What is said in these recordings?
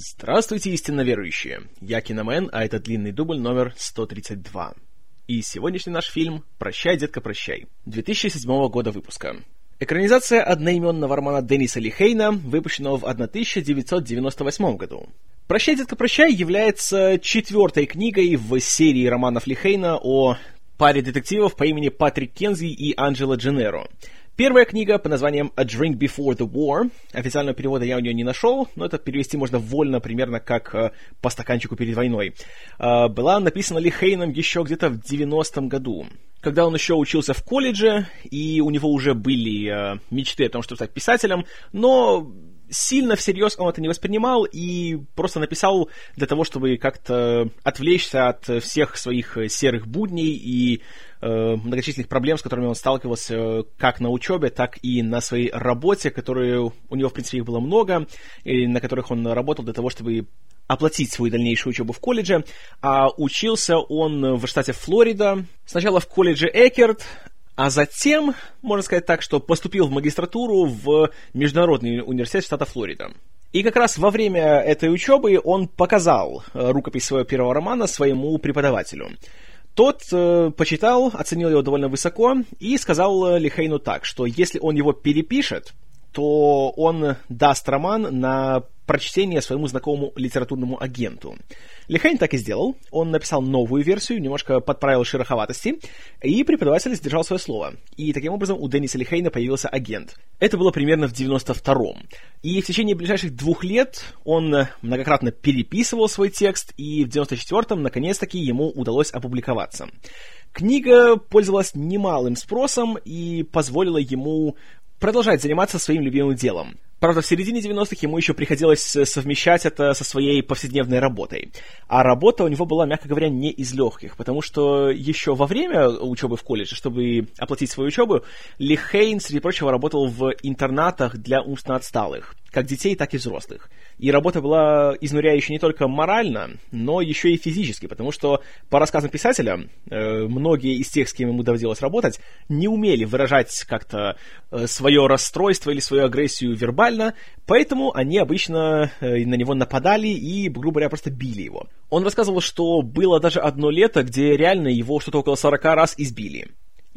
Здравствуйте, истинно верующие! Я Киномен, а это длинный дубль номер 132. И сегодняшний наш фильм «Прощай, детка, прощай» 2007 года выпуска. Экранизация одноименного романа Денниса Лихейна, выпущенного в 1998 году. «Прощай, детка, прощай» является четвертой книгой в серии романов Лихейна о паре детективов по имени Патрик Кензи и Анджело Дженеро – Первая книга по названием A Drink Before the War. Официального перевода я у нее не нашел, но это перевести можно вольно, примерно как э, по стаканчику перед войной. Э, была написана Ли Хейном еще где-то в 90-м году. Когда он еще учился в колледже, и у него уже были э, мечты о том, чтобы стать писателем, но сильно всерьез он это не воспринимал и просто написал для того, чтобы как-то отвлечься от всех своих серых будней и э, многочисленных проблем, с которыми он сталкивался э, как на учебе, так и на своей работе, которые у него, в принципе, их было много, и на которых он работал для того, чтобы оплатить свою дальнейшую учебу в колледже, а учился он в штате Флорида, сначала в колледже Экерт, а затем, можно сказать так, что поступил в магистратуру в Международный университет штата Флорида. И как раз во время этой учебы он показал э, рукопись своего первого романа своему преподавателю. Тот э, почитал, оценил его довольно высоко и сказал э, Лихейну так, что если он его перепишет, то он даст роман на прочтение своему знакомому литературному агенту. Лихейн так и сделал. Он написал новую версию, немножко подправил шероховатости, и преподаватель сдержал свое слово. И таким образом у Денниса Лихейна появился агент. Это было примерно в 92-м. И в течение ближайших двух лет он многократно переписывал свой текст, и в 94-м, наконец-таки, ему удалось опубликоваться. Книга пользовалась немалым спросом и позволила ему продолжать заниматься своим любимым делом. Правда, в середине 90-х ему еще приходилось совмещать это со своей повседневной работой. А работа у него была, мягко говоря, не из легких, потому что еще во время учебы в колледже, чтобы оплатить свою учебу, Ли Хейн, среди прочего, работал в интернатах для умственно отсталых как детей, так и взрослых. И работа была изнуряющей не только морально, но еще и физически, потому что, по рассказам писателя, э, многие из тех, с кем ему доводилось работать, не умели выражать как-то э, свое расстройство или свою агрессию вербально, поэтому они обычно э, на него нападали и, грубо говоря, просто били его. Он рассказывал, что было даже одно лето, где реально его что-то около 40 раз избили.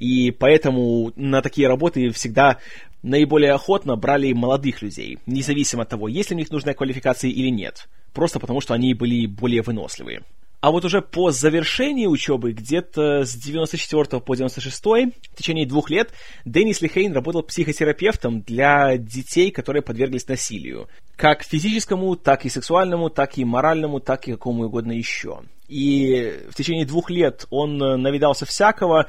И поэтому на такие работы всегда наиболее охотно брали молодых людей, независимо от того, есть ли у них нужная квалификация или нет, просто потому что они были более выносливые. А вот уже по завершении учебы, где-то с 94 по 96, в течение двух лет, Деннис Лихейн работал психотерапевтом для детей, которые подверглись насилию. Как физическому, так и сексуальному, так и моральному, так и какому угодно еще. И в течение двух лет он навидался всякого,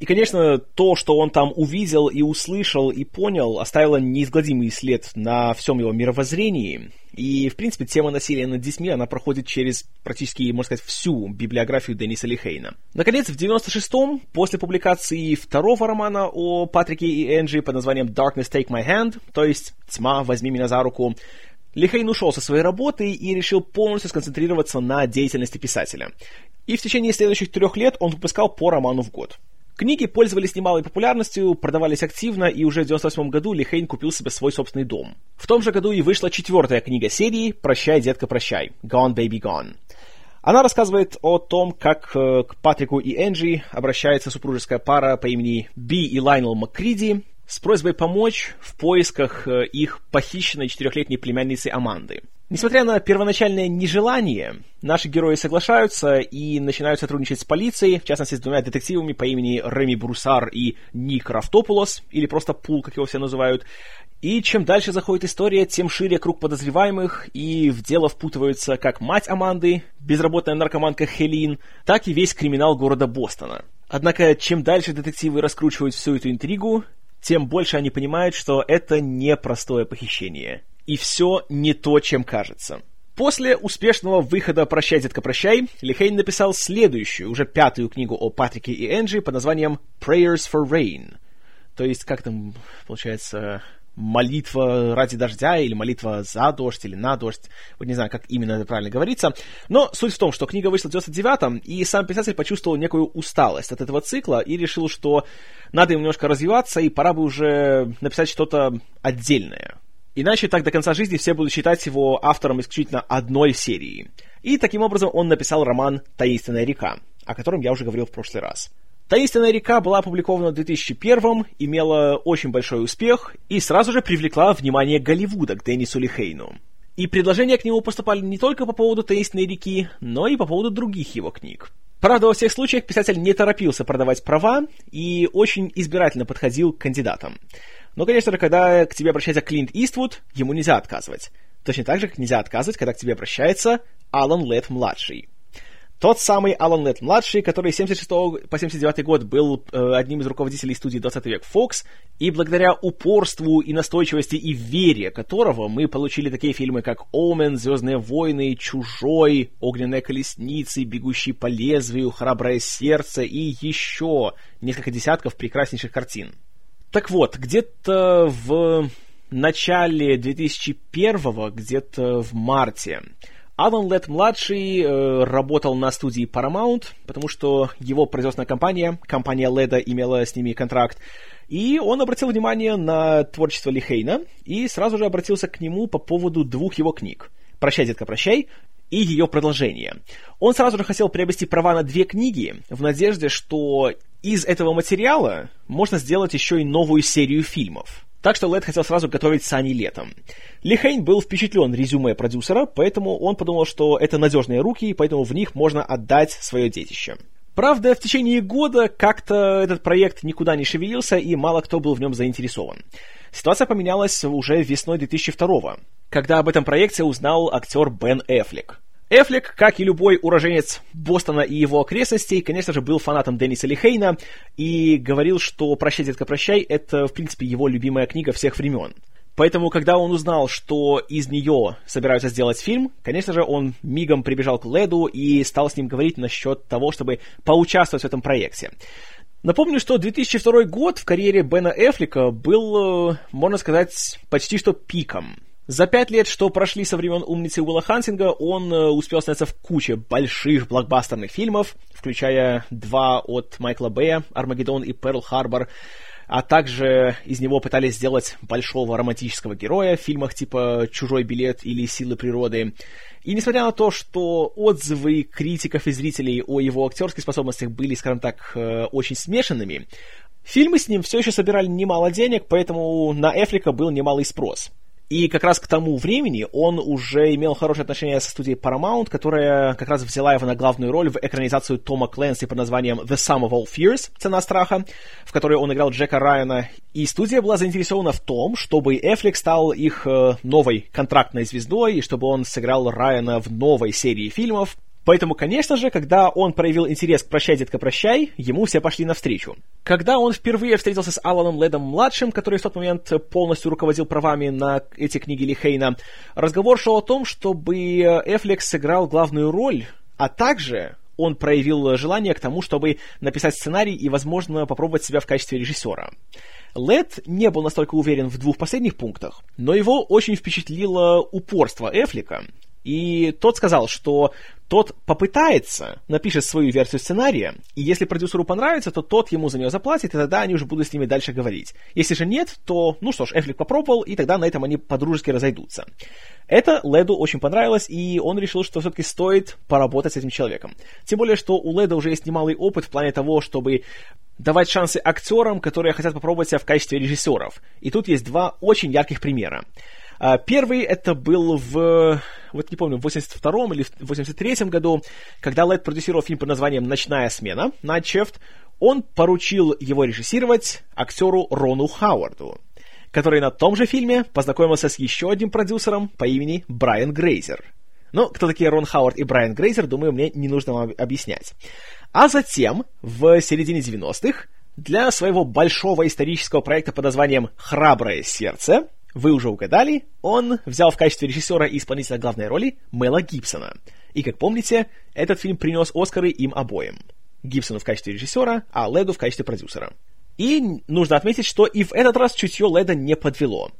и, конечно, то, что он там увидел и услышал и понял, оставило неизгладимый след на всем его мировоззрении. И, в принципе, тема насилия над детьми, она проходит через практически, можно сказать, всю библиографию Дениса Лихейна. Наконец, в 96-м, после публикации второго романа о Патрике и Энджи под названием Darkness Take My Hand, то есть «Тьма, возьми меня за руку», Лихейн ушел со своей работы и решил полностью сконцентрироваться на деятельности писателя. И в течение следующих трех лет он выпускал по роману в год. Книги пользовались немалой популярностью, продавались активно, и уже в 98 году Лихейн купил себе свой собственный дом. В том же году и вышла четвертая книга серии «Прощай, детка, прощай» «Gone, baby, gone». Она рассказывает о том, как э, к Патрику и Энджи обращается супружеская пара по имени Би и Лайнел Маккриди с просьбой помочь в поисках э, их похищенной четырехлетней племянницы Аманды. Несмотря на первоначальное нежелание, наши герои соглашаются и начинают сотрудничать с полицией, в частности с двумя детективами по имени Реми Брусар и Ник Рафтопулос, или просто Пул, как его все называют. И чем дальше заходит история, тем шире круг подозреваемых, и в дело впутываются как мать Аманды, безработная наркоманка Хелин, так и весь криминал города Бостона. Однако, чем дальше детективы раскручивают всю эту интригу, тем больше они понимают, что это не простое похищение и все не то, чем кажется. После успешного выхода «Прощай, детка, прощай» Лихейн написал следующую, уже пятую книгу о Патрике и Энджи под названием «Prayers for Rain». То есть, как там, получается, молитва ради дождя, или молитва за дождь, или на дождь. Вот не знаю, как именно это правильно говорится. Но суть в том, что книга вышла в 99-м, и сам писатель почувствовал некую усталость от этого цикла и решил, что надо ему немножко развиваться, и пора бы уже написать что-то отдельное Иначе так до конца жизни все будут считать его автором исключительно одной серии. И таким образом он написал роман «Таинственная река», о котором я уже говорил в прошлый раз. «Таинственная река» была опубликована в 2001 имела очень большой успех и сразу же привлекла внимание Голливуда к Деннису Лихейну. И предложения к нему поступали не только по поводу «Таинственной реки», но и по поводу других его книг. Правда, во всех случаях писатель не торопился продавать права и очень избирательно подходил к кандидатам. Но, конечно же, когда к тебе обращается Клинт Иствуд, ему нельзя отказывать. Точно так же, как нельзя отказывать, когда к тебе обращается Алан Летт-младший. Тот самый Алан Летт-младший, который с 76 по 79 год был э, одним из руководителей студии 20 век Fox, и благодаря упорству и настойчивости и вере которого мы получили такие фильмы, как «Омен», «Звездные войны», «Чужой», «Огненная колесница», «Бегущий по лезвию», «Храброе сердце» и еще несколько десятков прекраснейших картин. Так вот, где-то в начале 2001 где-то в марте, Алан Лед-младший э, работал на студии Paramount, потому что его производственная компания, компания Леда, имела с ними контракт, и он обратил внимание на творчество Лихейна и сразу же обратился к нему по поводу двух его книг «Прощай, детка, прощай» и ее продолжение. Он сразу же хотел приобрести права на две книги в надежде, что из этого материала можно сделать еще и новую серию фильмов. Так что Лед хотел сразу готовить сани летом. Ли Хейн был впечатлен резюме продюсера, поэтому он подумал, что это надежные руки, и поэтому в них можно отдать свое детище. Правда, в течение года как-то этот проект никуда не шевелился, и мало кто был в нем заинтересован. Ситуация поменялась уже весной 2002 когда об этом проекте узнал актер Бен Эффлек. Эффлек, как и любой уроженец Бостона и его окрестностей, конечно же, был фанатом Денниса Лихейна и говорил, что «Прощай, детка, прощай» — это, в принципе, его любимая книга всех времен. Поэтому, когда он узнал, что из нее собираются сделать фильм, конечно же, он мигом прибежал к Леду и стал с ним говорить насчет того, чтобы поучаствовать в этом проекте. Напомню, что 2002 год в карьере Бена Эффлека был, э, можно сказать, почти что пиком. За пять лет, что прошли со времен умницы Уилла Хантинга, он э, успел сняться в куче больших блокбастерных фильмов, включая два от Майкла Бэя, «Армагеддон» и «Перл Харбор», а также из него пытались сделать большого романтического героя в фильмах типа «Чужой билет» или «Силы природы». И несмотря на то, что отзывы критиков и зрителей о его актерских способностях были, скажем так, э, очень смешанными, фильмы с ним все еще собирали немало денег, поэтому на Эфлика был немалый спрос – и как раз к тому времени он уже имел хорошие отношения со студией Paramount, которая как раз взяла его на главную роль в экранизацию Тома Клэнси под названием The Sum of All Fears, «Цена страха», в которой он играл Джека Райана. И студия была заинтересована в том, чтобы Эфлик стал их э, новой контрактной звездой, и чтобы он сыграл Райана в новой серии фильмов, Поэтому, конечно же, когда он проявил интерес к «Прощай, детка, прощай», ему все пошли навстречу. Когда он впервые встретился с Аланом Ледом-младшим, который в тот момент полностью руководил правами на эти книги Лихейна, разговор шел о том, чтобы Эфлекс сыграл главную роль, а также он проявил желание к тому, чтобы написать сценарий и, возможно, попробовать себя в качестве режиссера. Лед не был настолько уверен в двух последних пунктах, но его очень впечатлило упорство Эфлика, и тот сказал, что тот попытается, напишет свою версию сценария, и если продюсеру понравится, то тот ему за нее заплатит, и тогда они уже будут с ними дальше говорить. Если же нет, то, ну что ж, Эфлик попробовал, и тогда на этом они по-дружески разойдутся. Это Леду очень понравилось, и он решил, что все-таки стоит поработать с этим человеком. Тем более, что у Леда уже есть немалый опыт в плане того, чтобы давать шансы актерам, которые хотят попробовать себя в качестве режиссеров. И тут есть два очень ярких примера. А, первый это был в, вот не помню, в 82-м или в 83-м году, когда Лед продюсировал фильм под названием «Ночная смена» на Чефт, он поручил его режиссировать актеру Рону Хауарду, который на том же фильме познакомился с еще одним продюсером по имени Брайан Грейзер. Ну, кто такие Рон Хауард и Брайан Грейзер, думаю, мне не нужно вам объяснять. А затем, в середине 90-х, для своего большого исторического проекта под названием «Храброе сердце» Вы уже угадали, он взял в качестве режиссера и исполнителя главной роли Мела Гибсона. И, как помните, этот фильм принес Оскары им обоим. Гибсону в качестве режиссера, а Леду в качестве продюсера. И нужно отметить, что и в этот раз чутье Леда не подвело.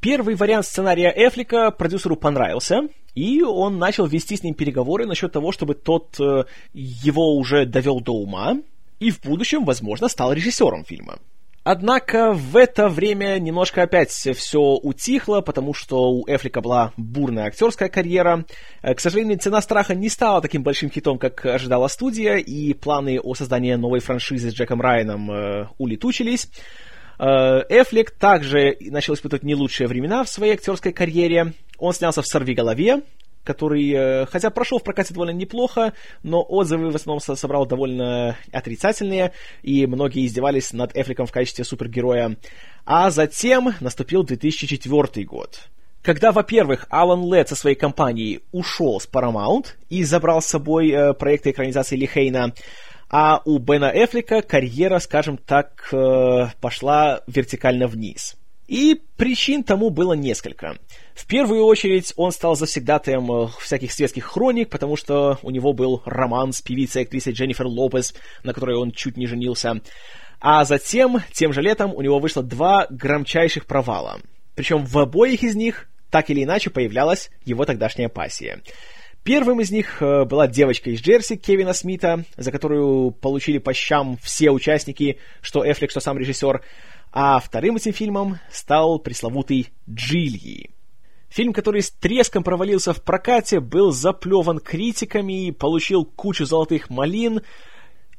Первый вариант сценария Эфлика продюсеру понравился, и он начал вести с ним переговоры насчет того, чтобы тот э, его уже довел до ума, и в будущем, возможно, стал режиссером фильма. Однако в это время немножко опять все утихло, потому что у Эфлика была бурная актерская карьера. Э, к сожалению, «Цена страха» не стала таким большим хитом, как ожидала студия, и планы о создании новой франшизы с Джеком Райаном э, улетучились. Э, Эфлик также начал испытывать не лучшие времена в своей актерской карьере. Он снялся в «Сорви голове», который, э, хотя прошел в прокате довольно неплохо, но отзывы в основном собрал довольно отрицательные, и многие издевались над Эфликом в качестве супергероя. А затем наступил 2004 год. Когда, во-первых, Алан Лед со своей компанией ушел с Paramount и забрал с собой э, проекты экранизации Лихейна, а у Бена Эфлика карьера, скажем так, э, пошла вертикально вниз. И причин тому было несколько. В первую очередь он стал завсегдатаем э, всяких светских хроник, потому что у него был роман с певицей-актрисой Дженнифер Лопес, на которой он чуть не женился. А затем, тем же летом, у него вышло два громчайших провала. Причем в обоих из них так или иначе появлялась его тогдашняя пассия. Первым из них э, была девочка из Джерси Кевина Смита, за которую получили по щам все участники, что Эфлик, что сам режиссер. А вторым этим фильмом стал пресловутый «Джильи». Фильм, который с треском провалился в прокате, был заплеван критиками, получил кучу золотых малин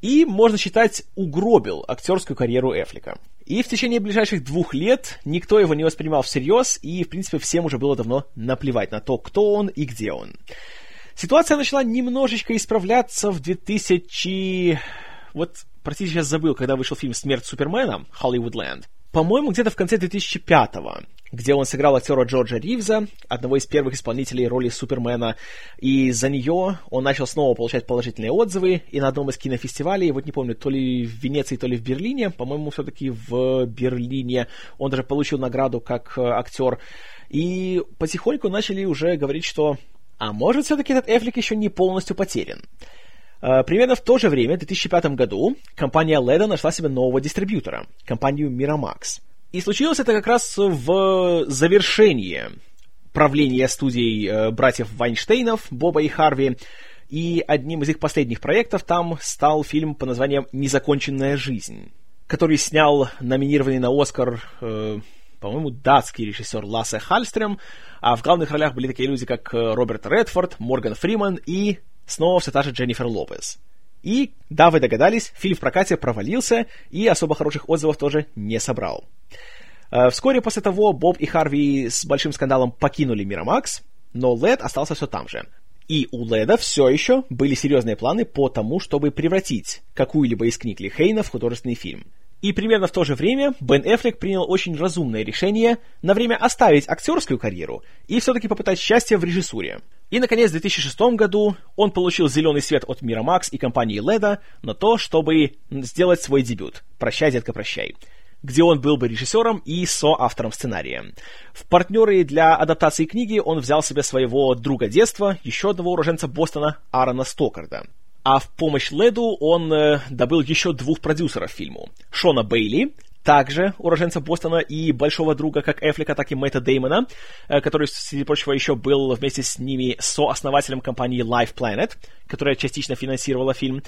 и, можно считать, угробил актерскую карьеру Эфлика. И в течение ближайших двух лет никто его не воспринимал всерьез, и, в принципе, всем уже было давно наплевать на то, кто он и где он. Ситуация начала немножечко исправляться в 2000... Вот простите, сейчас забыл, когда вышел фильм «Смерть Супермена» Hollywoodland. По-моему, где-то в конце 2005-го, где он сыграл актера Джорджа Ривза, одного из первых исполнителей роли Супермена, и за нее он начал снова получать положительные отзывы, и на одном из кинофестивалей, вот не помню, то ли в Венеции, то ли в Берлине, по-моему, все-таки в Берлине, он даже получил награду как э, актер, и потихоньку начали уже говорить, что а может, все-таки этот Эфлик еще не полностью потерян. Э, примерно в то же время, в 2005 году, компания Leda нашла себе нового дистрибьютора, компанию Miramax. И случилось это как раз в завершении правления студий э, братьев Вайнштейнов, Боба и Харви, и одним из их последних проектов там стал фильм по названием «Незаконченная жизнь», который снял номинированный на Оскар, э, по-моему, датский режиссер Лассе Хальстрем, а в главных ролях были такие люди, как Роберт Редфорд, Морган Фриман и снова все та же Дженнифер Лопес. И, да, вы догадались, фильм в прокате провалился и особо хороших отзывов тоже не собрал. Э, вскоре после того Боб и Харви с большим скандалом покинули Мирамакс, но Лед остался все там же. И у Леда все еще были серьезные планы по тому, чтобы превратить какую-либо из книг Лихейна в художественный фильм. И примерно в то же время Бен Эффлек принял очень разумное решение на время оставить актерскую карьеру и все-таки попытать счастье в режиссуре. И, наконец, в 2006 году он получил зеленый свет от Мира Макс и компании Леда на то, чтобы сделать свой дебют «Прощай, детка, прощай», где он был бы режиссером и соавтором сценария. В партнеры для адаптации книги он взял себе своего друга детства, еще одного уроженца Бостона, Аарона Стокарда. А в помощь Леду он э, добыл еще двух продюсеров фильму. Шона Бейли, также уроженца Бостона и большого друга как Эфлика, так и Мэтта Деймона, э, который, среди прочего, еще был вместе с ними сооснователем компании Life Planet, которая частично финансировала фильм,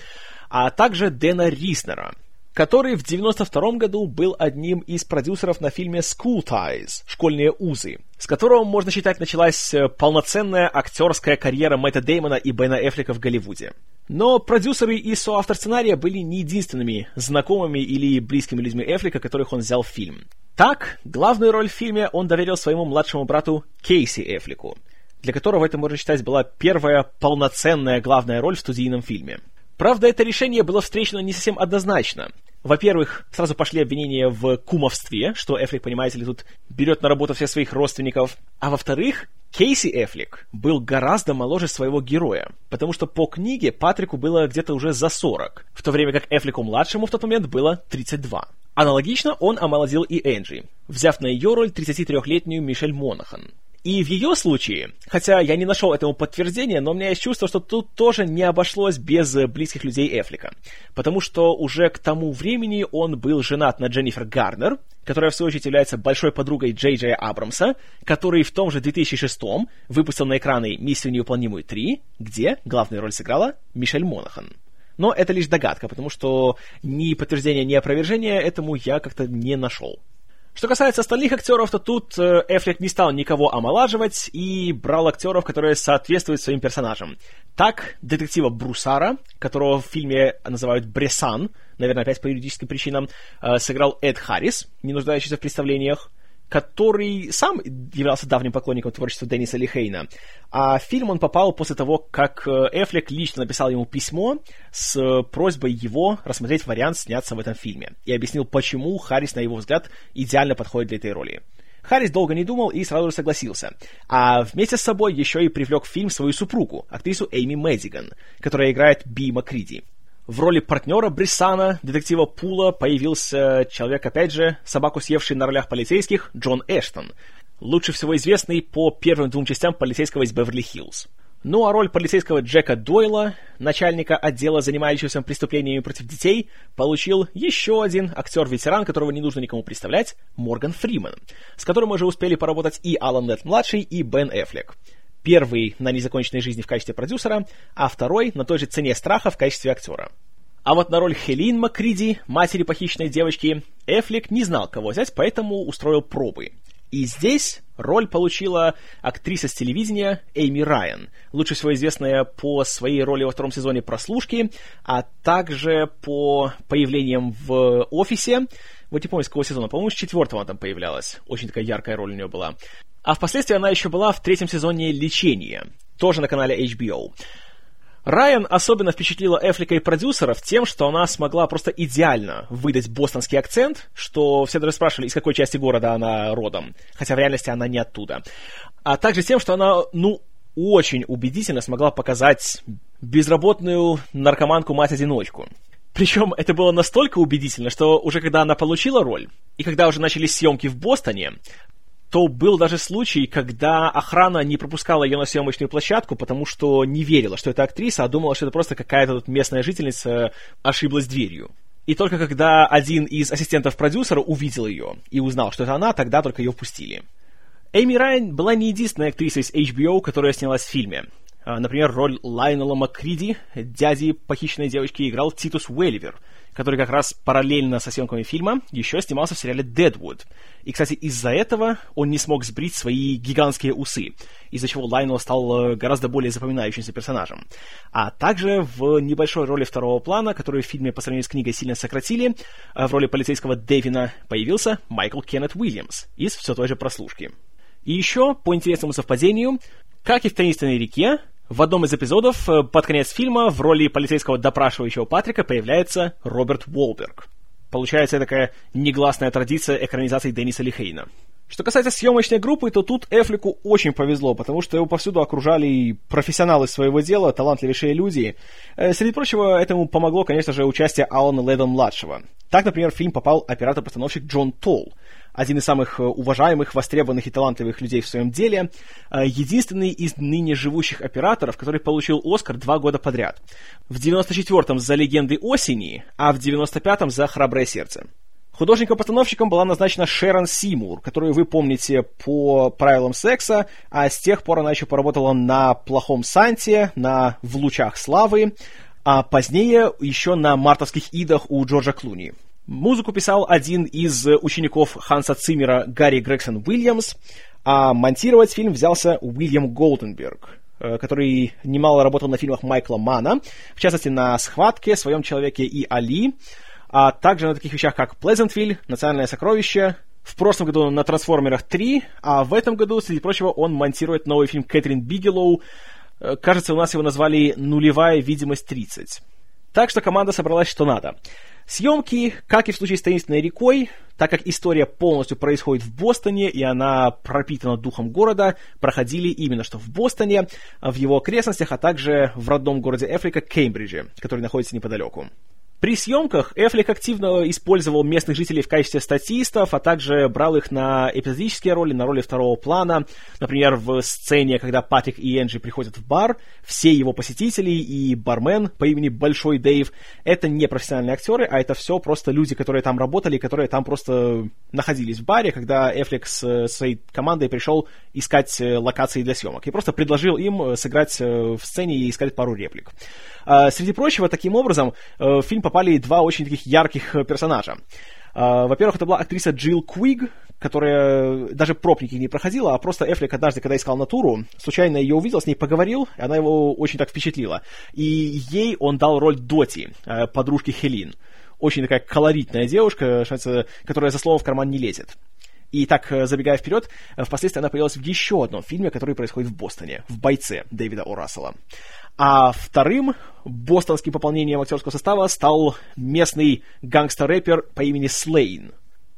а также Дэна Риснера, который в 92 году был одним из продюсеров на фильме School Ties, «Школьные узы», с которого, можно считать, началась э, полноценная актерская карьера Мэтта Деймона и Бена Эфлика в Голливуде. Но продюсеры и соавтор сценария были не единственными знакомыми или близкими людьми Эфлика, которых он взял в фильм. Так, главную роль в фильме он доверил своему младшему брату Кейси Эфлику, для которого это, можно считать, была первая полноценная главная роль в студийном фильме. Правда, это решение было встречено не совсем однозначно. Во-первых, сразу пошли обвинения в кумовстве, что Эфлик, понимаете ли, тут берет на работу всех своих родственников. А во-вторых, Кейси Эфлик был гораздо моложе своего героя, потому что по книге Патрику было где-то уже за 40, в то время как Эфлику-младшему в тот момент было 32. Аналогично он омолодил и Энджи, взяв на ее роль 33-летнюю Мишель Монахан. И в ее случае, хотя я не нашел этому подтверждения, но у меня есть чувство, что тут тоже не обошлось без близких людей Эфлика. Потому что уже к тому времени он был женат на Дженнифер Гарнер, которая в свою очередь является большой подругой Джей Джей Абрамса, который в том же 2006 выпустил на экраны «Миссию невыполнимую 3», где главную роль сыграла Мишель Монахан. Но это лишь догадка, потому что ни подтверждения, ни опровержения этому я как-то не нашел. Что касается остальных актеров, то тут э, Эфлек не стал никого омолаживать и брал актеров, которые соответствуют своим персонажам. Так, детектива Брусара, которого в фильме называют Бресан, наверное, опять по юридическим причинам, э, сыграл Эд Харрис, не нуждающийся в представлениях который сам являлся давним поклонником творчества Денниса Лихейна. А в фильм он попал после того, как э, Эфлек лично написал ему письмо с просьбой его рассмотреть вариант сняться в этом фильме. И объяснил, почему Харрис, на его взгляд, идеально подходит для этой роли. Харрис долго не думал и сразу же согласился. А вместе с собой еще и привлек в фильм свою супругу, актрису Эйми Мэддиган, которая играет Би Макриди. В роли партнера Бриссана, детектива Пула, появился человек, опять же, собаку съевший на ролях полицейских, Джон Эштон, лучше всего известный по первым двум частям полицейского из Беверли-Хиллз. Ну а роль полицейского Джека Дойла, начальника отдела, занимающегося преступлениями против детей, получил еще один актер-ветеран, которого не нужно никому представлять, Морган Фриман, с которым уже успели поработать и Алан Нетт-младший, и Бен Эффлек. Первый на незаконченной жизни в качестве продюсера, а второй на той же цене страха в качестве актера. А вот на роль Хелин Макриди, матери похищенной девочки, Эфлик не знал, кого взять, поэтому устроил пробы. И здесь роль получила актриса с телевидения Эйми Райан, лучше всего известная по своей роли во втором сезоне «Прослушки», а также по появлениям в «Офисе». Вот не помню, с какого сезона, по-моему, с четвертого она там появлялась. Очень такая яркая роль у нее была. А впоследствии она еще была в третьем сезоне «Лечение», тоже на канале HBO. Райан особенно впечатлила Эфлика и продюсеров тем, что она смогла просто идеально выдать бостонский акцент, что все даже спрашивали, из какой части города она родом, хотя в реальности она не оттуда. А также тем, что она, ну, очень убедительно смогла показать безработную наркоманку-мать-одиночку. Причем это было настолько убедительно, что уже когда она получила роль, и когда уже начались съемки в Бостоне, то был даже случай, когда охрана не пропускала ее на съемочную площадку, потому что не верила, что это актриса, а думала, что это просто какая-то тут местная жительница ошиблась дверью. И только когда один из ассистентов продюсера увидел ее и узнал, что это она, тогда только ее впустили. Эйми Райан была не единственной актрисой из HBO, которая снялась в фильме. А, например, роль Лайнела Маккриди, дяди похищенной девочки, играл Титус Уэлливер, который как раз параллельно со съемками фильма еще снимался в сериале «Дедвуд». И, кстати, из-за этого он не смог сбрить свои гигантские усы, из-за чего Лайнел стал э, гораздо более запоминающимся персонажем. А также в небольшой роли второго плана, которую в фильме по сравнению с книгой сильно сократили, э, в роли полицейского Дэвина появился Майкл Кеннет Уильямс из все той же прослушки. И еще, по интересному совпадению, как и в «Таинственной реке», в одном из эпизодов э, под конец фильма в роли полицейского допрашивающего Патрика появляется Роберт Уолберг. Получается такая негласная традиция экранизации Денниса Лихейна. Что касается съемочной группы, то тут Эфлику очень повезло, потому что его повсюду окружали профессионалы своего дела, талантливейшие люди. Э, среди прочего, этому помогло, конечно же, участие Алана Ледон-младшего. Так, например, в фильм попал оператор-постановщик Джон Толл, один из самых э, уважаемых, востребованных и талантливых людей в своем деле, э, единственный из ныне живущих операторов, который получил Оскар два года подряд. В 94-м за «Легенды осени», а в 95-м за «Храброе сердце». Художником-постановщиком была назначена Шерон Симур, которую вы помните по правилам секса, а с тех пор она еще поработала на «Плохом Санте», на «В лучах славы», а позднее еще на «Мартовских идах» у Джорджа Клуни. Музыку писал один из учеников Ханса Циммера Гарри Грегсон Уильямс, а монтировать фильм взялся Уильям Голденберг, э, который немало работал на фильмах Майкла Мана, в частности на «Схватке», «Своем человеке» и «Али», а также на таких вещах, как «Плезентвиль», «Национальное сокровище», в прошлом году на «Трансформерах 3», а в этом году, среди прочего, он монтирует новый фильм Кэтрин Бигелоу. Э, кажется, у нас его назвали «Нулевая видимость 30». Так что команда собралась что надо. Съемки, как и в случае с «Таинственной рекой», так как история полностью происходит в Бостоне, и она пропитана духом города, проходили именно что в Бостоне, в его окрестностях, а также в родном городе Эфрика Кеймбридже, который находится неподалеку. При съемках Эфлик активно использовал местных жителей в качестве статистов, а также брал их на эпизодические роли, на роли второго плана. Например, в сцене, когда Патрик и Энджи приходят в бар, все его посетители и бармен по имени Большой Дэйв — это не профессиональные актеры, а это все просто люди, которые там работали, которые там просто находились в баре, когда Эфлик с своей командой пришел искать э, локации для съемок. И просто предложил им э, сыграть э, в сцене и искать пару реплик. А, среди прочего, таким образом, фильм попали два очень таких ярких персонажа. А, во-первых, это была актриса Джилл Куиг, которая даже пробники не проходила, а просто Эфлик однажды, когда искал натуру, случайно ее увидел, с ней поговорил, и она его очень так впечатлила. И ей он дал роль Доти, подружки Хелин. Очень такая колоритная девушка, которая за словом в карман не лезет. И так, э, забегая вперед, э, впоследствии она появилась в еще одном фильме, который происходит в Бостоне, в «Бойце» Дэвида О. А вторым бостонским пополнением актерского состава стал местный гангстер-рэпер по имени Слейн.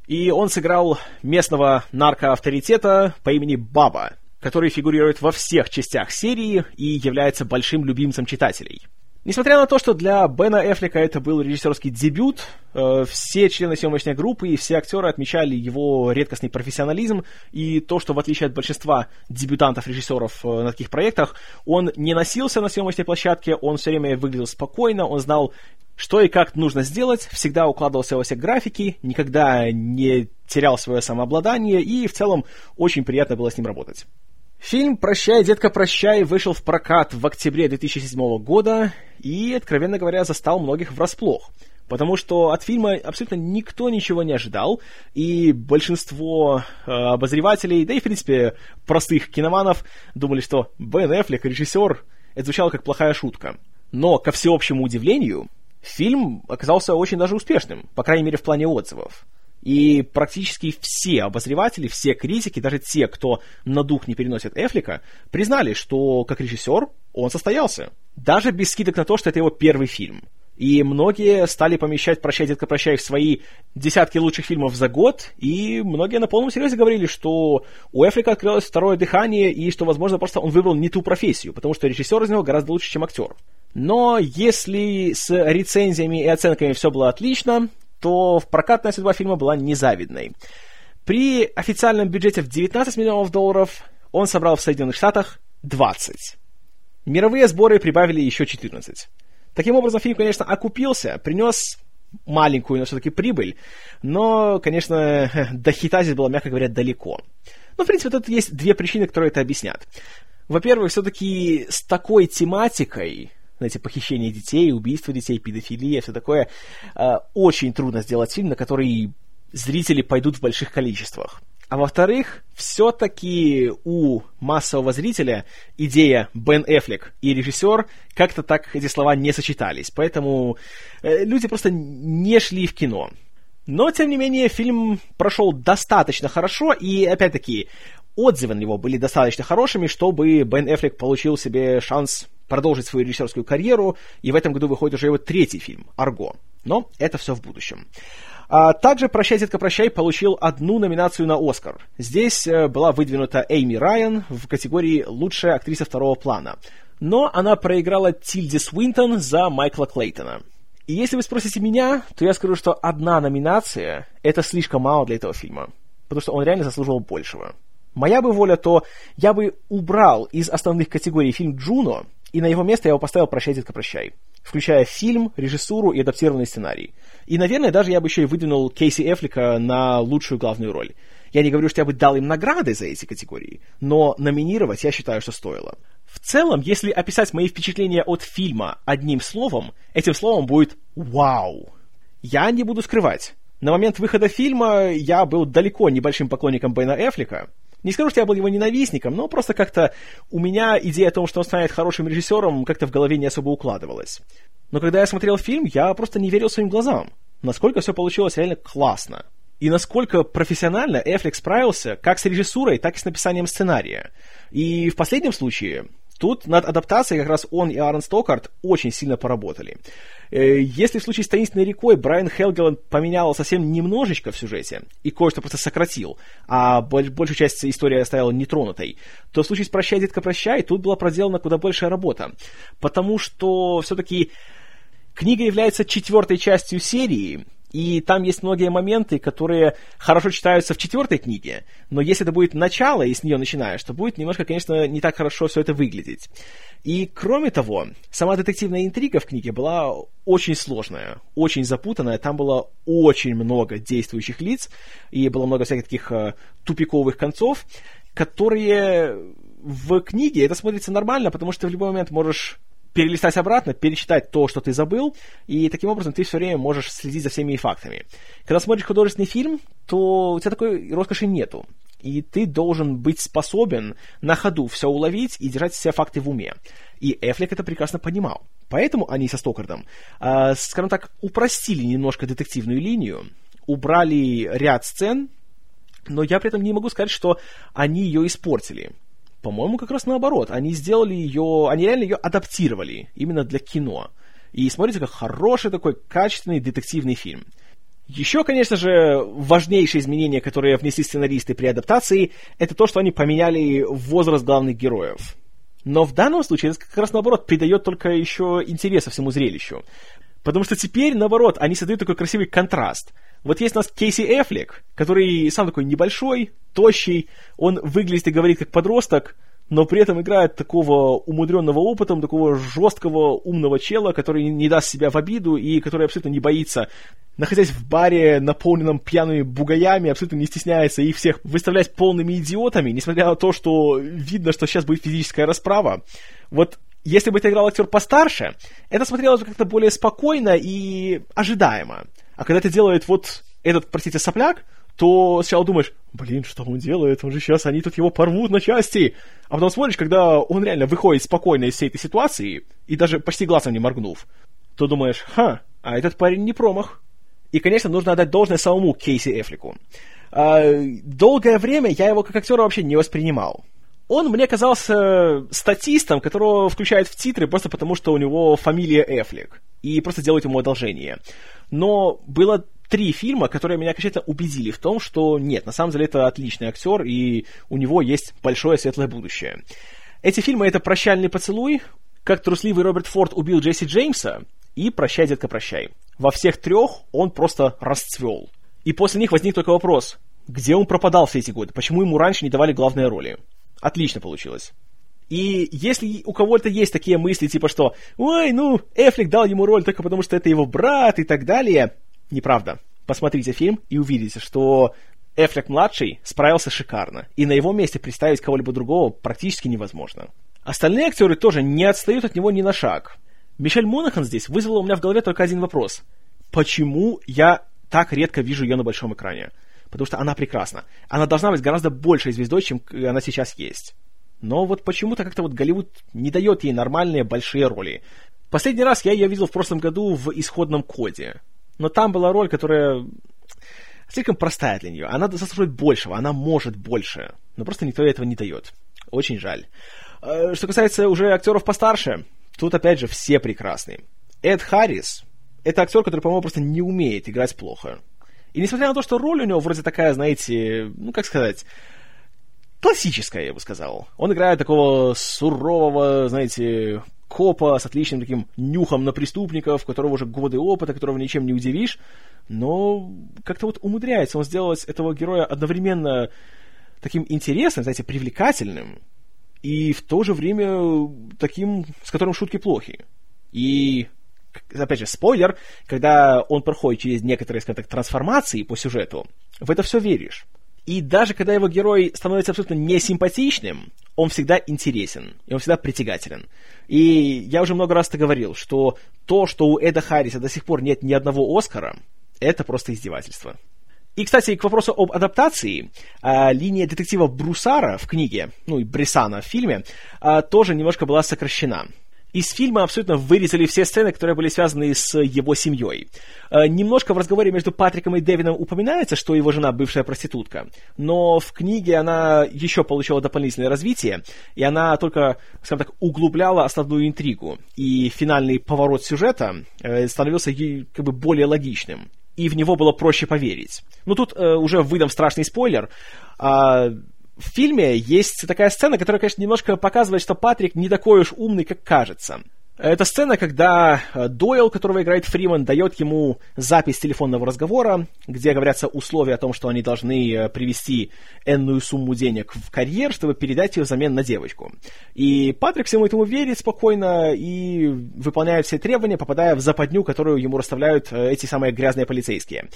И он сыграл местного наркоавторитета по имени Баба, который фигурирует во всех частях серии и является большим любимцем читателей. Несмотря на то, что для Бена Эфлика это был режиссерский дебют, э, все члены съемочной группы и все актеры отмечали его редкостный профессионализм и то, что в отличие от большинства дебютантов-режиссеров э, на таких проектах, он не носился на съемочной площадке, он все время выглядел спокойно, он знал, что и как нужно сделать, всегда укладывался во все графики, никогда не терял свое самообладание и в целом очень приятно было с ним работать. Фильм «Прощай, детка, прощай» вышел в прокат в октябре 2007 года и, откровенно говоря, застал многих врасплох. Потому что от фильма абсолютно никто ничего не ожидал, и большинство э, обозревателей, да и, в принципе, простых киноманов думали, что Бен Эффлек, режиссер, это звучало как плохая шутка. Но, ко всеобщему удивлению, фильм оказался очень даже успешным, по крайней мере, в плане отзывов. И практически все обозреватели, все критики, даже те, кто на дух не переносит Эфлика, признали, что как режиссер он состоялся. Даже без скидок на то, что это его первый фильм. И многие стали помещать «Прощай, детка, прощай» в свои десятки лучших фильмов за год, и многие на полном серьезе говорили, что у Эфлика открылось второе дыхание, и что, возможно, просто он выбрал не ту профессию, потому что режиссер из него гораздо лучше, чем актер. Но если с рецензиями и оценками все было отлично, то прокатная судьба фильма была незавидной. При официальном бюджете в 19 миллионов долларов он собрал в Соединенных Штатах 20. Мировые сборы прибавили еще 14. Таким образом, фильм, конечно, окупился, принес маленькую, но все-таки прибыль, но, конечно, до хита здесь было, мягко говоря, далеко. Но, в принципе, тут есть две причины, которые это объяснят. Во-первых, все-таки с такой тематикой знаете, похищение детей, убийство детей, педофилия, все такое, э, очень трудно сделать фильм, на который зрители пойдут в больших количествах. А во-вторых, все-таки у массового зрителя идея Бен Эффлек и режиссер как-то так эти слова не сочетались. Поэтому э, люди просто не шли в кино. Но, тем не менее, фильм прошел достаточно хорошо, и, опять-таки, отзывы на него были достаточно хорошими, чтобы Бен Эффлек получил себе шанс продолжить свою режиссерскую карьеру, и в этом году выходит уже его третий фильм «Арго». Но это все в будущем. А также «Прощай, детка, прощай» получил одну номинацию на «Оскар». Здесь э, была выдвинута Эйми Райан в категории «Лучшая актриса второго плана». Но она проиграла Тильде Свинтон за Майкла Клейтона. И если вы спросите меня, то я скажу, что одна номинация — это слишком мало для этого фильма. Потому что он реально заслуживал большего. Моя бы воля, то я бы убрал из основных категорий фильм «Джуно», и на его место я его поставил «Прощай, детка, прощай», включая фильм, режиссуру и адаптированный сценарий. И, наверное, даже я бы еще и выдвинул Кейси Эфлика на лучшую главную роль. Я не говорю, что я бы дал им награды за эти категории, но номинировать я считаю, что стоило. В целом, если описать мои впечатления от фильма одним словом, этим словом будет «Вау!». Я не буду скрывать. На момент выхода фильма я был далеко небольшим поклонником Бена Эфлика, не скажу, что я был его ненавистником, но просто как-то у меня идея о том, что он станет хорошим режиссером, как-то в голове не особо укладывалась. Но когда я смотрел фильм, я просто не верил своим глазам. Насколько все получилось реально классно. И насколько профессионально Эфлик справился как с режиссурой, так и с написанием сценария. И в последнем случае Тут над адаптацией как раз он и Аарон Стокарт очень сильно поработали. Э, если в случае с «Таинственной рекой» Брайан Хелгеланд поменял совсем немножечко в сюжете и кое-что просто сократил, а большую часть истории оставил нетронутой, то в случае с «Прощай, детка, прощай» тут была проделана куда большая работа. Потому что все-таки Книга является четвертой частью серии, и там есть многие моменты, которые хорошо читаются в четвертой книге, но если это будет начало, и с нее начинаешь, то будет немножко, конечно, не так хорошо все это выглядеть. И кроме того, сама детективная интрига в книге была очень сложная, очень запутанная, там было очень много действующих лиц, и было много всяких таких э, тупиковых концов, которые в книге это смотрится нормально, потому что в любой момент можешь перелистать обратно, перечитать то, что ты забыл, и таким образом ты все время можешь следить за всеми фактами. Когда смотришь художественный фильм, то у тебя такой роскоши нету. И ты должен быть способен на ходу все уловить и держать все факты в уме. И Эфлик это прекрасно понимал. Поэтому они со Стокардом, э, скажем так, упростили немножко детективную линию, убрали ряд сцен, но я при этом не могу сказать, что они ее испортили. По-моему, как раз наоборот. Они сделали ее, они реально ее адаптировали именно для кино. И смотрите, как хороший такой качественный детективный фильм. Еще, конечно же, важнейшее изменение, которое внесли сценаристы при адаптации, это то, что они поменяли возраст главных героев. Но в данном случае это как раз наоборот придает только еще интереса всему зрелищу. Потому что теперь, наоборот, они создают такой красивый контраст. Вот есть у нас Кейси Эфлик, который сам такой небольшой, тощий, он выглядит и говорит как подросток, но при этом играет такого умудренного опытом, такого жесткого, умного чела, который не даст себя в обиду и который абсолютно не боится, находясь в баре, наполненном пьяными бугаями, абсолютно не стесняется их всех выставлять полными идиотами, несмотря на то, что видно, что сейчас будет физическая расправа. Вот если бы это играл актер постарше, это смотрелось бы как-то более спокойно и ожидаемо. А когда это делает вот этот, простите, сопляк, то сначала думаешь, блин, что он делает, он же сейчас, они тут его порвут на части. А потом смотришь, когда он реально выходит спокойно из всей этой ситуации, и даже почти глазом не моргнув, то думаешь, ха, а этот парень не промах. И, конечно, нужно отдать должное самому Кейси Эфлику. А, долгое время я его как актера вообще не воспринимал. Он мне казался статистом, которого включают в титры просто потому, что у него фамилия Эфлик. И просто делают ему одолжение. Но было три фильма, которые меня окончательно убедили в том, что нет, на самом деле это отличный актер, и у него есть большое светлое будущее. Эти фильмы — это «Прощальный поцелуй», «Как трусливый Роберт Форд убил Джесси Джеймса» и «Прощай, детка, прощай». Во всех трех он просто расцвел. И после них возник только вопрос, где он пропадал все эти годы, почему ему раньше не давали главные роли. Отлично получилось. И если у кого-то есть такие мысли, типа что «Ой, ну, Эфлик дал ему роль только потому, что это его брат» и так далее, неправда. Посмотрите фильм и увидите, что Эфлик-младший справился шикарно, и на его месте представить кого-либо другого практически невозможно. Остальные актеры тоже не отстают от него ни на шаг. Мишель Монахан здесь вызвала у меня в голове только один вопрос. Почему я так редко вижу ее на большом экране? Потому что она прекрасна. Она должна быть гораздо большей звездой, чем она сейчас есть. Но вот почему-то как-то вот Голливуд не дает ей нормальные большие роли. Последний раз я ее видел в прошлом году в «Исходном коде». Но там была роль, которая слишком простая для нее. Она заслуживает большего, она может больше. Но просто никто этого не дает. Очень жаль. Э, что касается уже актеров постарше, тут опять же все прекрасные. Эд Харрис — это актер, который, по-моему, просто не умеет играть плохо. И несмотря на то, что роль у него вроде такая, знаете, ну, как сказать, классическая, я бы сказал. Он играет такого сурового, знаете, копа с отличным таким нюхом на преступников, которого уже годы опыта, которого ничем не удивишь, но как-то вот умудряется он сделать этого героя одновременно таким интересным, знаете, привлекательным, и в то же время таким, с которым шутки плохи. И, опять же, спойлер, когда он проходит через некоторые, скажем так, трансформации по сюжету, в это все веришь. И даже когда его герой становится абсолютно несимпатичным, он всегда интересен, и он всегда притягателен. И я уже много раз это говорил, что то, что у Эда Харриса до сих пор нет ни одного Оскара, это просто издевательство. И, кстати, к вопросу об адаптации, а, линия детектива Брусара в книге, ну и Брисана в фильме, а, тоже немножко была сокращена. Из фильма абсолютно вырезали все сцены, которые были связаны с его семьей. Э, немножко в разговоре между Патриком и Дэвином упоминается, что его жена бывшая проститутка, но в книге она еще получила дополнительное развитие, и она только, скажем так, углубляла основную интригу, и финальный поворот сюжета э, становился как бы более логичным и в него было проще поверить. Ну, тут э, уже выдам страшный спойлер. Э, в фильме есть такая сцена, которая, конечно, немножко показывает, что Патрик не такой уж умный, как кажется. Это сцена, когда э, Дойл, которого играет Фриман, дает ему запись телефонного разговора, где говорятся условия о том, что они должны э, привести энную сумму денег в карьер, чтобы передать ее взамен на девочку. И Патрик всему этому верит спокойно и выполняет все требования, попадая в западню, которую ему расставляют э, эти самые грязные полицейские.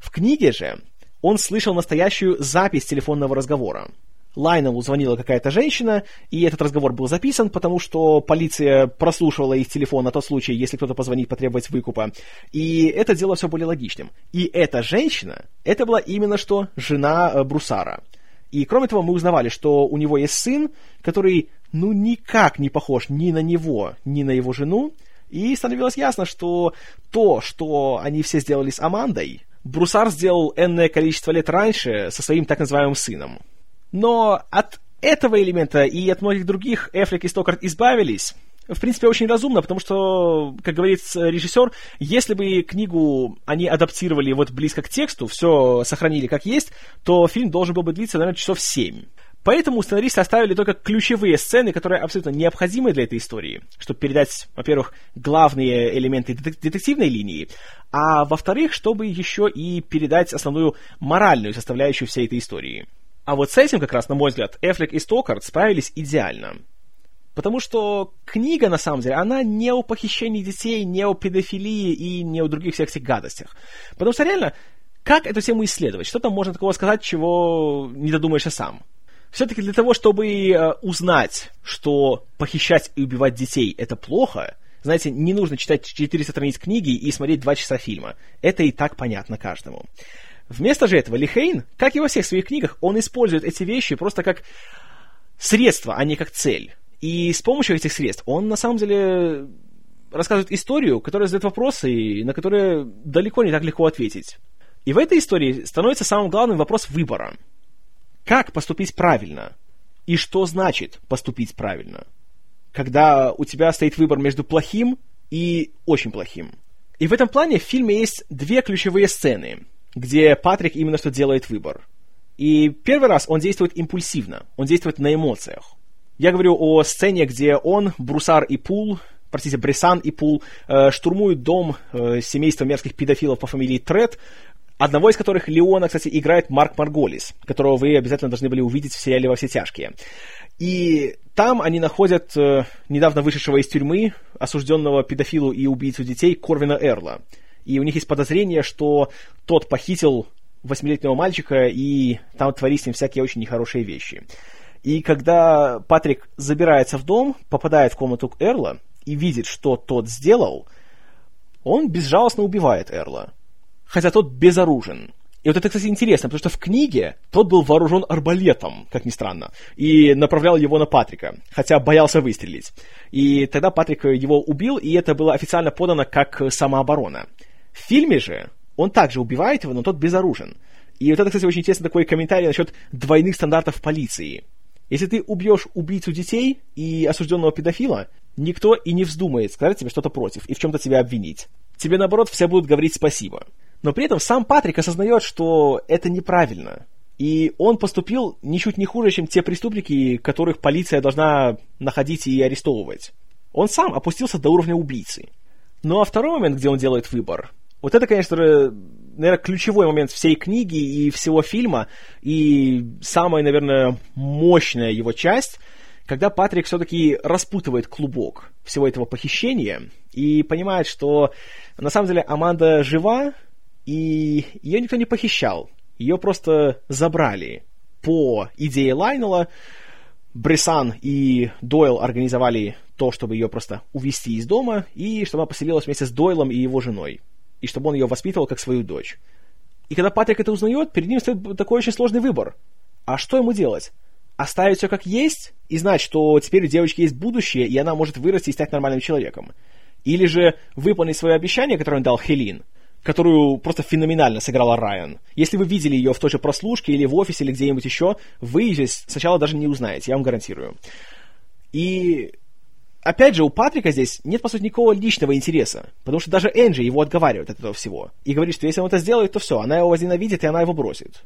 В книге же он слышал настоящую запись телефонного разговора. Лайнелу звонила какая-то женщина, и этот разговор был записан, потому что полиция прослушивала их телефон на тот случай, если кто-то позвонит потребовать выкупа. И это делало все более логичным. И эта женщина, это была именно что жена э, Брусара. И кроме того, мы узнавали, что у него есть сын, который ну никак не похож ни на него, ни на его жену. И становилось ясно, что то, что они все сделали с Амандой, Брусар сделал энное количество лет раньше со своим так называемым сыном. Но от этого элемента и от многих других Эфлик и Стокарт избавились. В принципе, очень разумно, потому что, как говорит режиссер, если бы книгу они адаптировали вот близко к тексту, все сохранили как есть, то фильм должен был бы длиться, наверное, часов семь. Поэтому сценаристы оставили только ключевые сцены, которые абсолютно необходимы для этой истории, чтобы передать, во-первых, главные элементы детективной линии, а во-вторых, чтобы еще и передать основную моральную составляющую всей этой истории. А вот с этим как раз, на мой взгляд, Эфлик и Стокарт справились идеально. Потому что книга, на самом деле, она не о похищении детей, не о педофилии и не о других всех этих гадостях. Потому что реально, как эту тему исследовать? Что там можно такого сказать, чего не додумаешься сам? Все-таки для того, чтобы э, узнать, что похищать и убивать детей это плохо, знаете, не нужно читать 400 страниц книги и смотреть 2 часа фильма. Это и так понятно каждому. Вместо же этого Лихейн, как и во всех своих книгах, он использует эти вещи просто как средство, а не как цель. И с помощью этих средств он на самом деле рассказывает историю, которая задает вопросы, на которые далеко не так легко ответить. И в этой истории становится самым главным вопрос выбора. Как поступить правильно? И что значит поступить правильно? Когда у тебя стоит выбор между плохим и очень плохим. И в этом плане в фильме есть две ключевые сцены – где Патрик именно что делает выбор. И первый раз он действует импульсивно, он действует на эмоциях. Я говорю о сцене, где он, Брусар и Пул, простите, Бресан и Пул, э, штурмуют дом э, семейства мерзких педофилов по фамилии Тред, одного из которых Леона, кстати, играет Марк Марголис, которого вы обязательно должны были увидеть в сериале «Во все тяжкие». И там они находят э, недавно вышедшего из тюрьмы осужденного педофилу и убийцу детей Корвина Эрла – и у них есть подозрение, что тот похитил восьмилетнего мальчика, и там творились с ним всякие очень нехорошие вещи. И когда Патрик забирается в дом, попадает в комнату Эрла и видит, что тот сделал, он безжалостно убивает Эрла. Хотя тот безоружен. И вот это, кстати, интересно, потому что в книге тот был вооружен арбалетом, как ни странно, и направлял его на Патрика, хотя боялся выстрелить. И тогда Патрик его убил, и это было официально подано как самооборона. В фильме же он также убивает его, но тот безоружен. И вот это, кстати, очень интересный такой комментарий насчет двойных стандартов полиции. Если ты убьешь убийцу детей и осужденного педофила, никто и не вздумает сказать тебе что-то против и в чем-то тебя обвинить. Тебе, наоборот, все будут говорить спасибо. Но при этом сам Патрик осознает, что это неправильно. И он поступил ничуть не хуже, чем те преступники, которых полиция должна находить и арестовывать. Он сам опустился до уровня убийцы. Ну а второй момент, где он делает выбор, вот это, конечно, наверное, ключевой момент всей книги и всего фильма, и самая, наверное, мощная его часть, когда Патрик все-таки распутывает клубок всего этого похищения и понимает, что на самом деле Аманда жива, и ее никто не похищал, ее просто забрали по идее Лайнела, Бресан и Дойл организовали то, чтобы ее просто увезти из дома, и чтобы она поселилась вместе с Дойлом и его женой и чтобы он ее воспитывал как свою дочь. И когда Патрик это узнает, перед ним стоит такой очень сложный выбор. А что ему делать? Оставить все как есть и знать, что теперь у девочки есть будущее, и она может вырасти и стать нормальным человеком? Или же выполнить свое обещание, которое он дал Хелин, которую просто феноменально сыграла Райан. Если вы видели ее в той же прослушке или в офисе или где-нибудь еще, вы ее сначала даже не узнаете, я вам гарантирую. И опять же, у Патрика здесь нет, по сути, никакого личного интереса, потому что даже Энджи его отговаривает от этого всего. И говорит, что если он это сделает, то все, она его возненавидит, и она его бросит.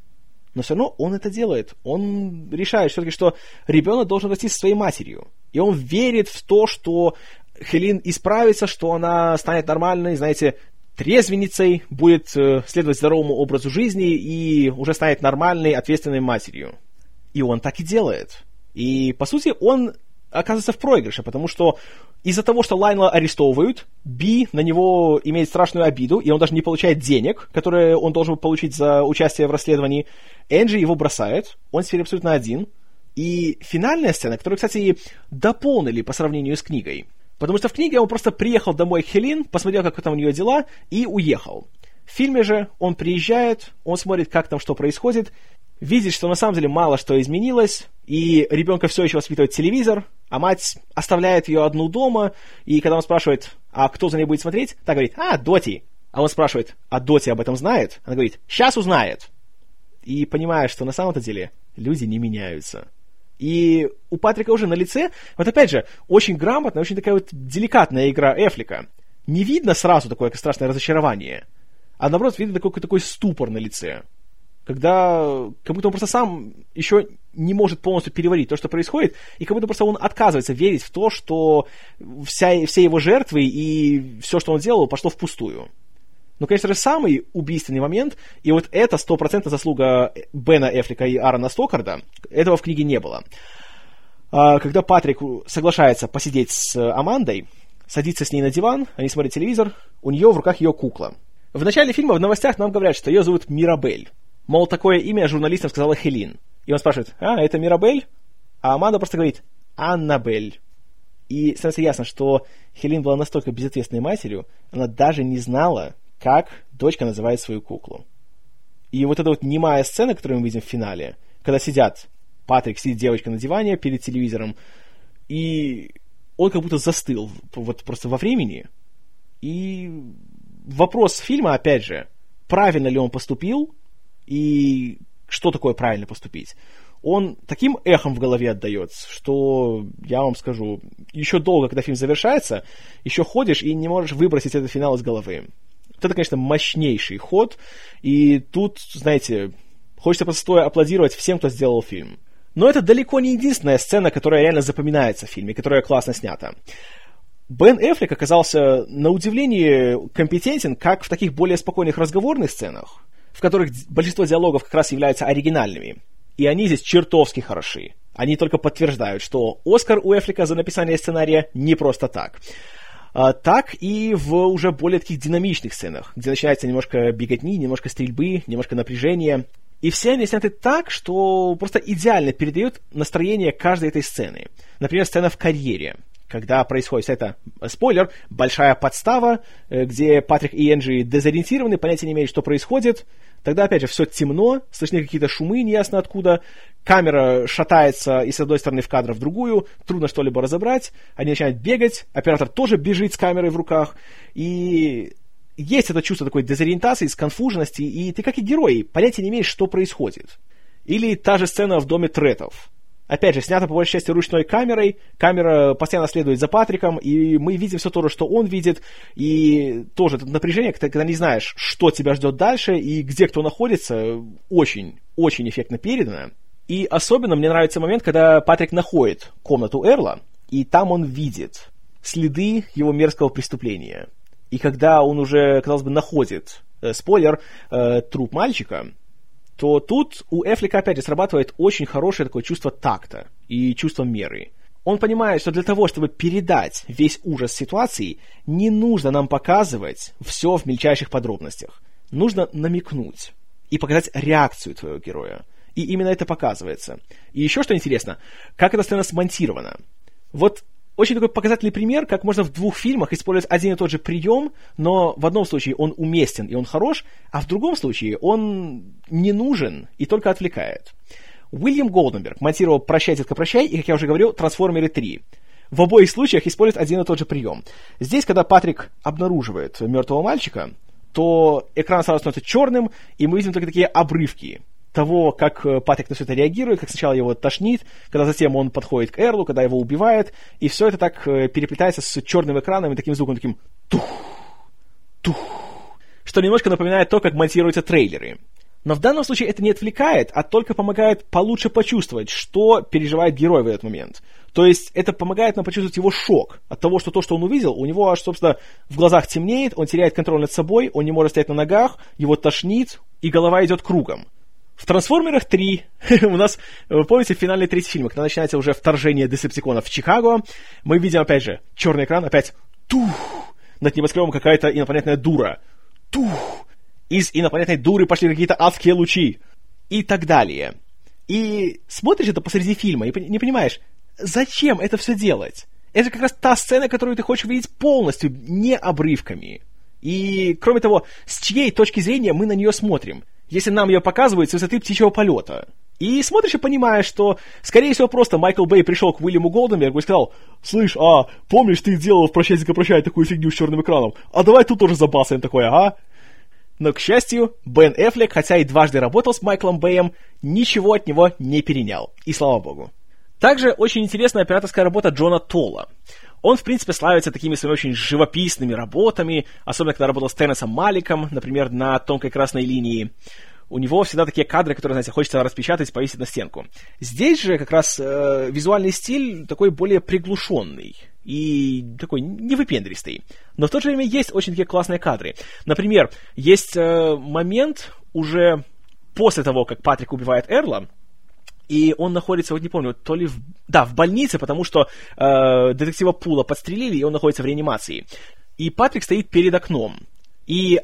Но все равно он это делает. Он решает все-таки, что ребенок должен расти со своей матерью. И он верит в то, что Хелин исправится, что она станет нормальной, знаете, трезвенницей, будет э, следовать здоровому образу жизни и уже станет нормальной, ответственной матерью. И он так и делает. И, по сути, он оказывается в проигрыше, потому что из-за того, что Лайнела арестовывают, Би на него имеет страшную обиду, и он даже не получает денег, которые он должен получить за участие в расследовании. Энджи его бросает, он теперь абсолютно один. И финальная сцена, которую, кстати, дополнили по сравнению с книгой. Потому что в книге он просто приехал домой к Хелин, посмотрел, как там у нее дела, и уехал. В фильме же он приезжает, он смотрит, как там что происходит, видит, что на самом деле мало что изменилось, и ребенка все еще воспитывает телевизор, а мать оставляет ее одну дома, и когда он спрашивает, а кто за ней будет смотреть, та говорит, а, Доти. А он спрашивает, а Доти об этом знает? Она говорит, сейчас узнает. И понимает, что на самом-то деле люди не меняются. И у Патрика уже на лице, вот опять же, очень грамотная, очень такая вот деликатная игра Эфлика. Не видно сразу такое страшное разочарование, а наоборот, видно такой, такой ступор на лице когда как будто он просто сам еще не может полностью переварить то, что происходит, и как будто просто он отказывается верить в то, что вся, все его жертвы и все, что он делал, пошло впустую. Но, конечно же, самый убийственный момент, и вот это стопроцентная заслуга Бена Эфлика и Аарона Стокарда, этого в книге не было. А, когда Патрик соглашается посидеть с Амандой, садится с ней на диван, они смотрят телевизор, у нее в руках ее кукла. В начале фильма в новостях нам говорят, что ее зовут Мирабель. Мол, такое имя журналистам сказала Хелин. И он спрашивает, а, это Мирабель? А Аманда просто говорит, Аннабель. И становится ясно, что Хелин была настолько безответственной матерью, она даже не знала, как дочка называет свою куклу. И вот эта вот немая сцена, которую мы видим в финале, когда сидят, Патрик сидит девочка на диване перед телевизором, и он как будто застыл вот просто во времени. И вопрос фильма, опять же, правильно ли он поступил, и что такое правильно поступить. Он таким эхом в голове отдается, что, я вам скажу, еще долго, когда фильм завершается, еще ходишь и не можешь выбросить этот финал из головы. Вот это, конечно, мощнейший ход, и тут, знаете, хочется просто стоя аплодировать всем, кто сделал фильм. Но это далеко не единственная сцена, которая реально запоминается в фильме, которая классно снята. Бен Эффлек оказался, на удивление, компетентен как в таких более спокойных разговорных сценах, в которых большинство диалогов как раз являются оригинальными. И они здесь чертовски хороши. Они только подтверждают, что Оскар у Эфлика за написание сценария не просто так. А, так и в уже более таких динамичных сценах, где начинается немножко беготни, немножко стрельбы, немножко напряжения. И все они сняты так, что просто идеально передают настроение каждой этой сцены. Например, сцена в карьере когда происходит это, спойлер, большая подстава, э, где Патрик и Энджи дезориентированы, понятия не имеют, что происходит. Тогда, опять же, все темно, слышны какие-то шумы, неясно откуда. Камера шатается из одной стороны в кадр в другую, трудно что-либо разобрать. Они начинают бегать, оператор тоже бежит с камерой в руках. И есть это чувство такой дезориентации, сконфуженности, и ты, как и герой, понятия не имеешь, что происходит. Или та же сцена в доме Третов Опять же, снято по большей части ручной камерой, камера постоянно следует за Патриком, и мы видим все то, что он видит, и тоже это напряжение, когда не знаешь, что тебя ждет дальше, и где кто находится, очень, очень эффектно передано. И особенно мне нравится момент, когда Патрик находит комнату Эрла, и там он видит следы его мерзкого преступления. И когда он уже, казалось бы, находит, э, спойлер, э, труп мальчика, то тут у Эфлика опять же срабатывает очень хорошее такое чувство такта и чувство меры. Он понимает, что для того, чтобы передать весь ужас ситуации, не нужно нам показывать все в мельчайших подробностях. Нужно намекнуть и показать реакцию твоего героя. И именно это показывается. И еще что интересно, как эта сцена смонтирована. Вот очень такой показательный пример, как можно в двух фильмах использовать один и тот же прием, но в одном случае он уместен и он хорош, а в другом случае он не нужен и только отвлекает. Уильям Голденберг монтировал «Прощай, детка, прощай» и, как я уже говорил, «Трансформеры 3». В обоих случаях использует один и тот же прием. Здесь, когда Патрик обнаруживает мертвого мальчика, то экран сразу становится черным, и мы видим только такие обрывки того, как э, Патрик на все это реагирует, как сначала его тошнит, когда затем он подходит к Эрлу, когда его убивает, и все это так э, переплетается с черным экраном и таким звуком, таким тух, тух, что немножко напоминает то, как монтируются трейлеры. Но в данном случае это не отвлекает, а только помогает получше почувствовать, что переживает герой в этот момент. То есть это помогает нам почувствовать его шок от того, что то, что он увидел, у него аж, собственно, в глазах темнеет, он теряет контроль над собой, он не может стоять на ногах, его тошнит, и голова идет кругом. В «Трансформерах 3» у нас, вы помните, финальный третий фильм, когда начинается уже вторжение десептиконов в Чикаго, мы видим, опять же, черный экран, опять тух, над небоскребом какая-то инопланетная дура. Тух, из инопланетной дуры пошли какие-то адские лучи. И так далее. И смотришь это посреди фильма и не понимаешь, зачем это все делать? Это как раз та сцена, которую ты хочешь видеть полностью, не обрывками. И, кроме того, с чьей точки зрения мы на нее смотрим, если нам ее показывают с высоты птичьего полета? И смотришь и понимаешь, что, скорее всего, просто Майкл Бэй пришел к Уильяму Голденбергу и сказал, «Слышь, а, помнишь, ты делал в «Прощайте, прощай» такую фигню с черным экраном? А давай тут тоже забасаем такое, ага?» Но, к счастью, Бен Эффлек, хотя и дважды работал с Майклом Бэем, ничего от него не перенял. И слава богу. Также очень интересная операторская работа Джона Толла. Он, в принципе, славится такими своими очень живописными работами, особенно когда работал с Теннесом Маликом, например, на «Тонкой красной линии». У него всегда такие кадры, которые, знаете, хочется распечатать, повесить на стенку. Здесь же как раз э, визуальный стиль такой более приглушенный и такой невыпендристый. Но в то же время есть очень такие классные кадры. Например, есть э, момент уже после того, как Патрик убивает Эрла, и он находится, вот не помню, то ли в... Да, в больнице, потому что э, детектива Пула подстрелили, и он находится в реанимации. И Патрик стоит перед окном. И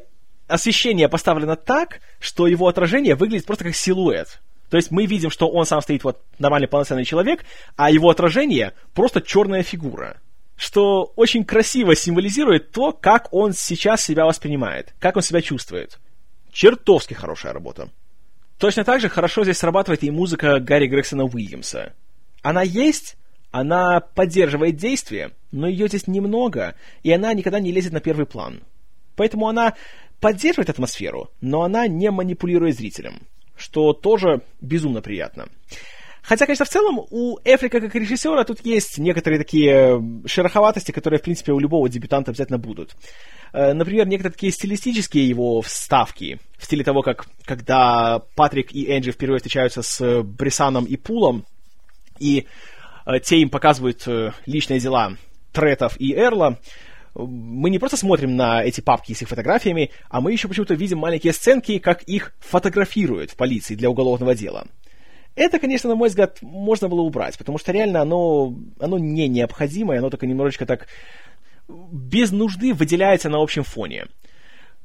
освещение поставлено так, что его отражение выглядит просто как силуэт. То есть мы видим, что он сам стоит вот нормальный полноценный человек, а его отражение просто черная фигура. Что очень красиво символизирует то, как он сейчас себя воспринимает, как он себя чувствует. Чертовски хорошая работа. Точно так же хорошо здесь срабатывает и музыка Гарри Грексона Уильямса. Она есть, она поддерживает действие, но ее здесь немного, и она никогда не лезет на первый план. Поэтому она поддерживает атмосферу, но она не манипулирует зрителем, что тоже безумно приятно. Хотя, конечно, в целом у Эфрика как режиссера тут есть некоторые такие шероховатости, которые, в принципе, у любого дебютанта обязательно будут. Э, например, некоторые такие стилистические его вставки, в стиле того, как когда Патрик и Энджи впервые встречаются с Брисаном и Пулом, и э, те им показывают э, личные дела Третов и Эрла, мы не просто смотрим на эти папки с их фотографиями, а мы еще почему-то видим маленькие сценки, как их фотографируют в полиции для уголовного дела. Это, конечно, на мой взгляд, можно было убрать, потому что реально оно, оно не необходимое, оно только немножечко так без нужды выделяется на общем фоне.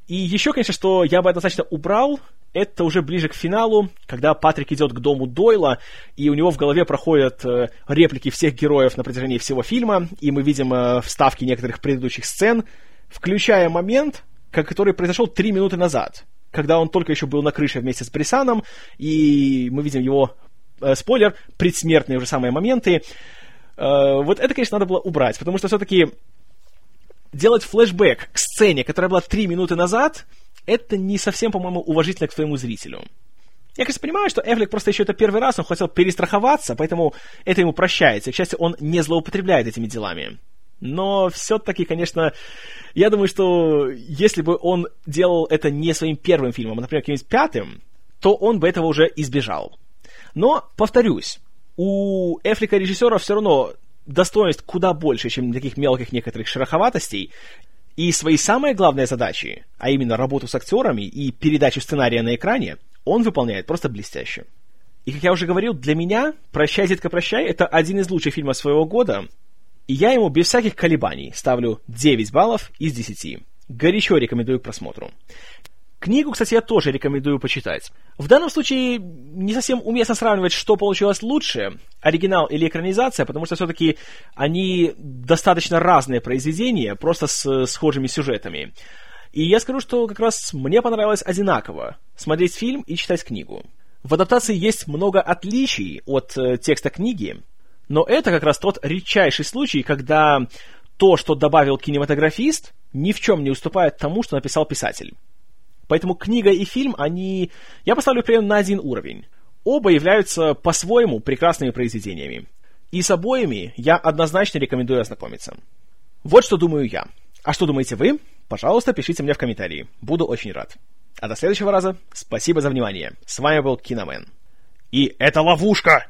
И еще, конечно, что я бы однозначно убрал, это уже ближе к финалу, когда Патрик идет к дому Дойла, и у него в голове проходят э, реплики всех героев на протяжении всего фильма, и мы видим э, вставки некоторых предыдущих сцен, включая момент, который произошел три минуты назад, когда он только еще был на крыше вместе с Брисаном, и мы видим его, э, спойлер, предсмертные уже самые моменты. Э, вот это, конечно, надо было убрать, потому что все-таки делать флешбэк к сцене, которая была три минуты назад, это не совсем, по-моему, уважительно к своему зрителю. Я, конечно, понимаю, что Эфлик просто еще это первый раз, он хотел перестраховаться, поэтому это ему прощается. к счастью, он не злоупотребляет этими делами. Но все-таки, конечно, я думаю, что если бы он делал это не своим первым фильмом, а, например, каким-нибудь пятым, то он бы этого уже избежал. Но, повторюсь, у Эфлика режиссера все равно достоинств куда больше, чем таких мелких некоторых шероховатостей, и свои самые главные задачи, а именно работу с актерами и передачу сценария на экране, он выполняет просто блестяще. И, как я уже говорил, для меня «Прощай, детка, прощай» — это один из лучших фильмов своего года, и я ему без всяких колебаний ставлю 9 баллов из 10. Горячо рекомендую к просмотру. Книгу, кстати, я тоже рекомендую почитать. В данном случае не совсем уместно сравнивать, что получилось лучше, оригинал или экранизация, потому что все-таки они достаточно разные произведения, просто с схожими сюжетами. И я скажу, что как раз мне понравилось одинаково смотреть фильм и читать книгу. В адаптации есть много отличий от э, текста книги, но это как раз тот редчайший случай, когда то, что добавил кинематографист, ни в чем не уступает тому, что написал писатель. Поэтому книга и фильм, они... Я поставлю примерно на один уровень. Оба являются по-своему прекрасными произведениями. И с обоими я однозначно рекомендую ознакомиться. Вот что думаю я. А что думаете вы? Пожалуйста, пишите мне в комментарии. Буду очень рад. А до следующего раза спасибо за внимание. С вами был Киномен. И это ловушка!